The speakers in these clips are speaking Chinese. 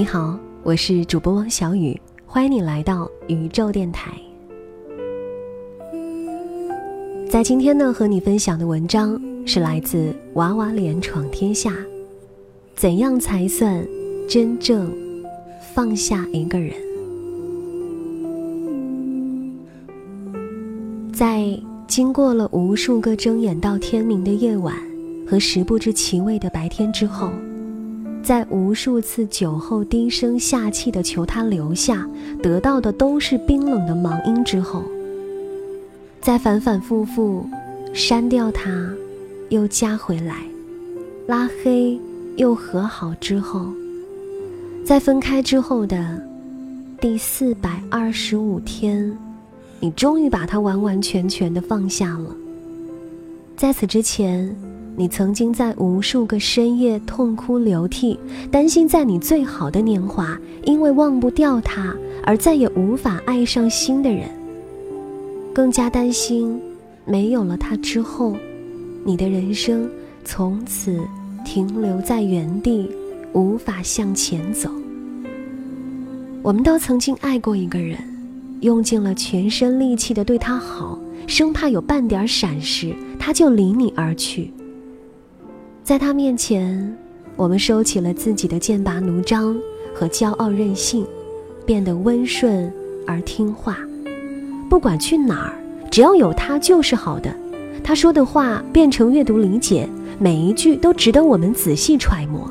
你好，我是主播汪小雨，欢迎你来到宇宙电台。在今天呢，和你分享的文章是来自娃娃脸闯天下，怎样才算真正放下一个人？在经过了无数个睁眼到天明的夜晚和食不知其味的白天之后。在无数次酒后低声下气的求他留下，得到的都是冰冷的忙音之后，在反反复复删掉他，又加回来，拉黑又和好之后，在分开之后的第四百二十五天，你终于把他完完全全的放下了。在此之前。你曾经在无数个深夜痛哭流涕，担心在你最好的年华，因为忘不掉他而再也无法爱上新的人。更加担心，没有了他之后，你的人生从此停留在原地，无法向前走。我们都曾经爱过一个人，用尽了全身力气的对他好，生怕有半点闪失，他就离你而去。在他面前，我们收起了自己的剑拔弩张和骄傲任性，变得温顺而听话。不管去哪儿，只要有他就是好的。他说的话变成阅读理解，每一句都值得我们仔细揣摩。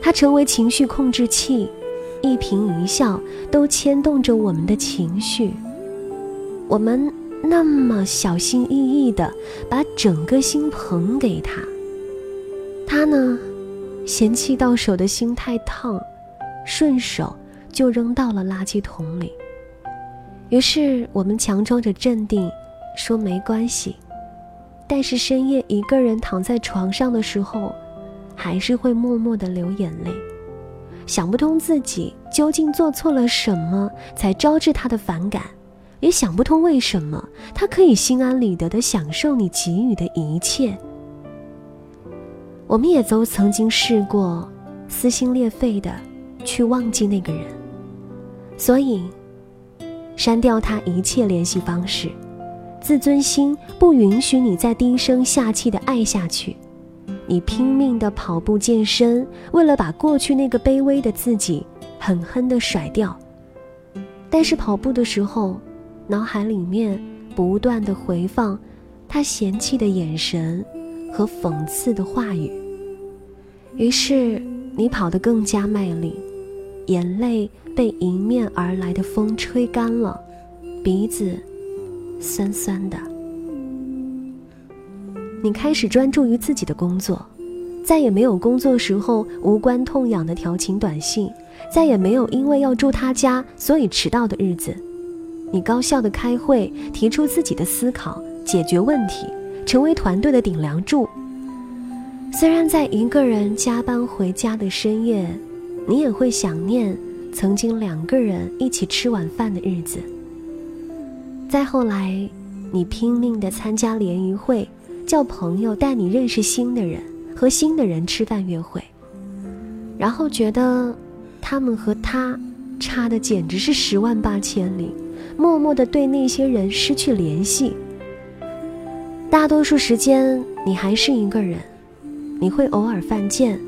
他成为情绪控制器，一颦一笑都牵动着我们的情绪。我们那么小心翼翼地把整个心捧给他。他呢，嫌弃到手的心太烫，顺手就扔到了垃圾桶里。于是我们强装着镇定，说没关系。但是深夜一个人躺在床上的时候，还是会默默的流眼泪，想不通自己究竟做错了什么，才招致他的反感，也想不通为什么他可以心安理得的享受你给予的一切。我们也都曾经试过撕心裂肺的去忘记那个人，所以删掉他一切联系方式。自尊心不允许你再低声下气的爱下去，你拼命的跑步健身，为了把过去那个卑微的自己狠狠的甩掉。但是跑步的时候，脑海里面不断的回放他嫌弃的眼神。和讽刺的话语，于是你跑得更加卖力，眼泪被迎面而来的风吹干了，鼻子酸酸的。你开始专注于自己的工作，再也没有工作时候无关痛痒的调情短信，再也没有因为要住他家所以迟到的日子。你高效的开会，提出自己的思考，解决问题。成为团队的顶梁柱。虽然在一个人加班回家的深夜，你也会想念曾经两个人一起吃晚饭的日子。再后来，你拼命的参加联谊会，叫朋友带你认识新的人，和新的人吃饭约会，然后觉得他们和他差的简直是十万八千里，默默的对那些人失去联系。大多数时间，你还是一个人。你会偶尔犯贱，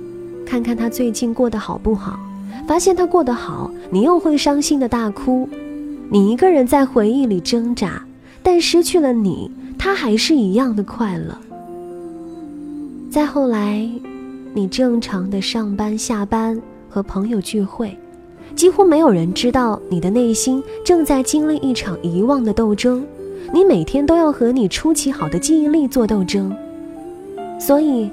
看看他最近过得好不好。发现他过得好，你又会伤心的大哭。你一个人在回忆里挣扎，但失去了你，他还是一样的快乐。再后来，你正常的上班、下班，和朋友聚会，几乎没有人知道你的内心正在经历一场遗忘的斗争。你每天都要和你出奇好的记忆力做斗争，所以，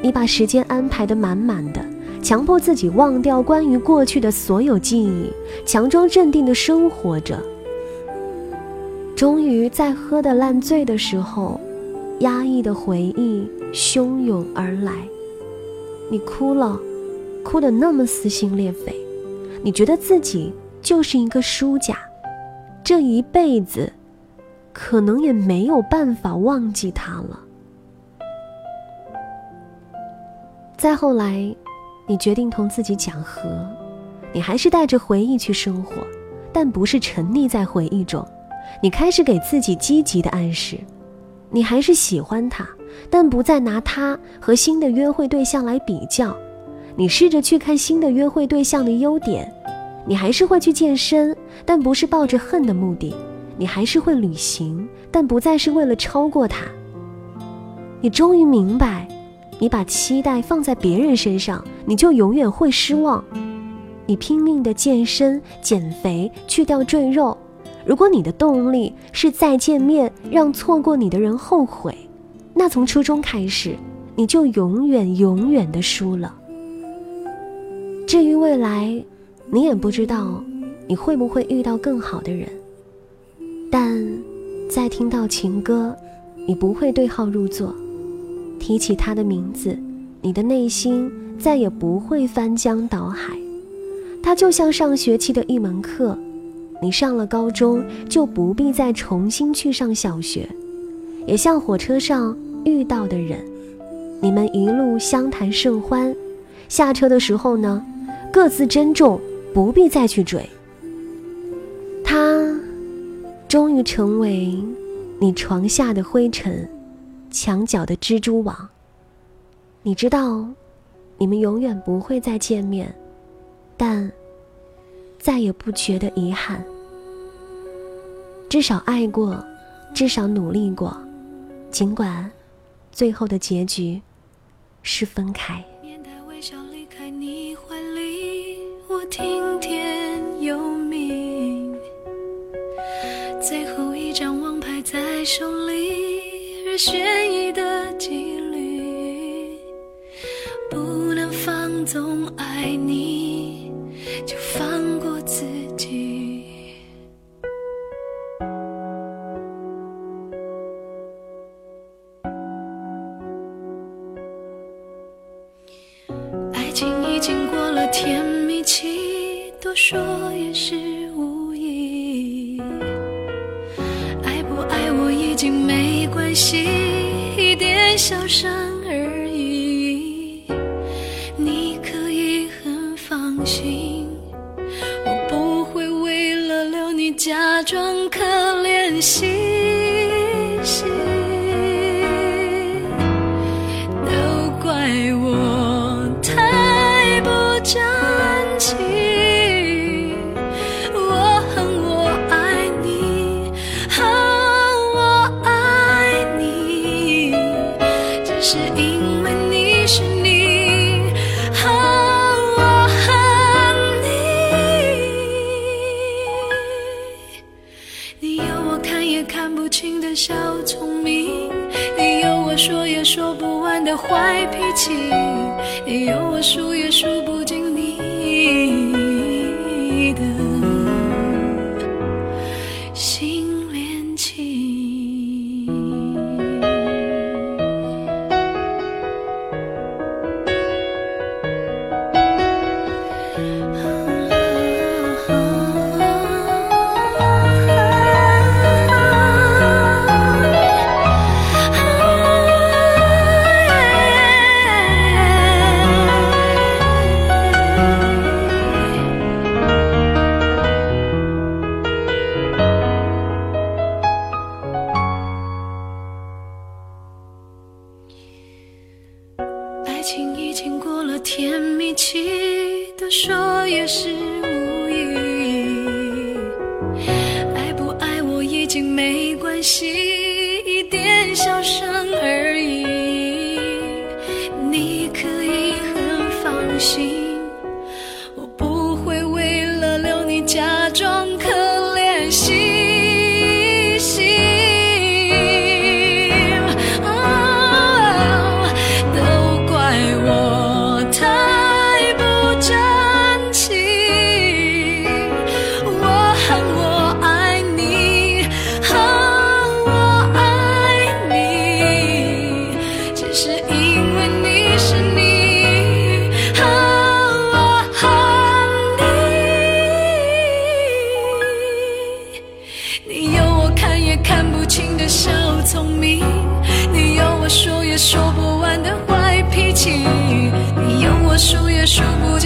你把时间安排的满满的，强迫自己忘掉关于过去的所有记忆，强装镇定的生活着。终于在喝得烂醉的时候，压抑的回忆汹涌而来，你哭了，哭得那么撕心裂肺，你觉得自己就是一个输家，这一辈子。可能也没有办法忘记他了。再后来，你决定同自己讲和，你还是带着回忆去生活，但不是沉溺在回忆中。你开始给自己积极的暗示，你还是喜欢他，但不再拿他和新的约会对象来比较。你试着去看新的约会对象的优点，你还是会去健身，但不是抱着恨的目的。你还是会旅行，但不再是为了超过他。你终于明白，你把期待放在别人身上，你就永远会失望。你拼命的健身、减肥、去掉赘肉，如果你的动力是再见面，让错过你的人后悔，那从初中开始，你就永远永远的输了。至于未来，你也不知道，你会不会遇到更好的人。但，在听到情歌，你不会对号入座；提起他的名字，你的内心再也不会翻江倒海。他就像上学期的一门课，你上了高中就不必再重新去上小学。也像火车上遇到的人，你们一路相谈甚欢，下车的时候呢，各自珍重，不必再去追。他。终于成为你床下的灰尘，墙角的蜘蛛网。你知道，你们永远不会再见面，但再也不觉得遗憾。至少爱过，至少努力过，尽管最后的结局是分开。总爱你就放过自己。爱情已经过了甜蜜期多说也是无益爱不爱我已经没关系一点小伤看不清的小聪明你有我说也说不完的坏脾气你有我数也数一点小伤而已你可以很放心。也看不清的小聪明，你有我说也说不完的坏脾气，你有我数也数不完。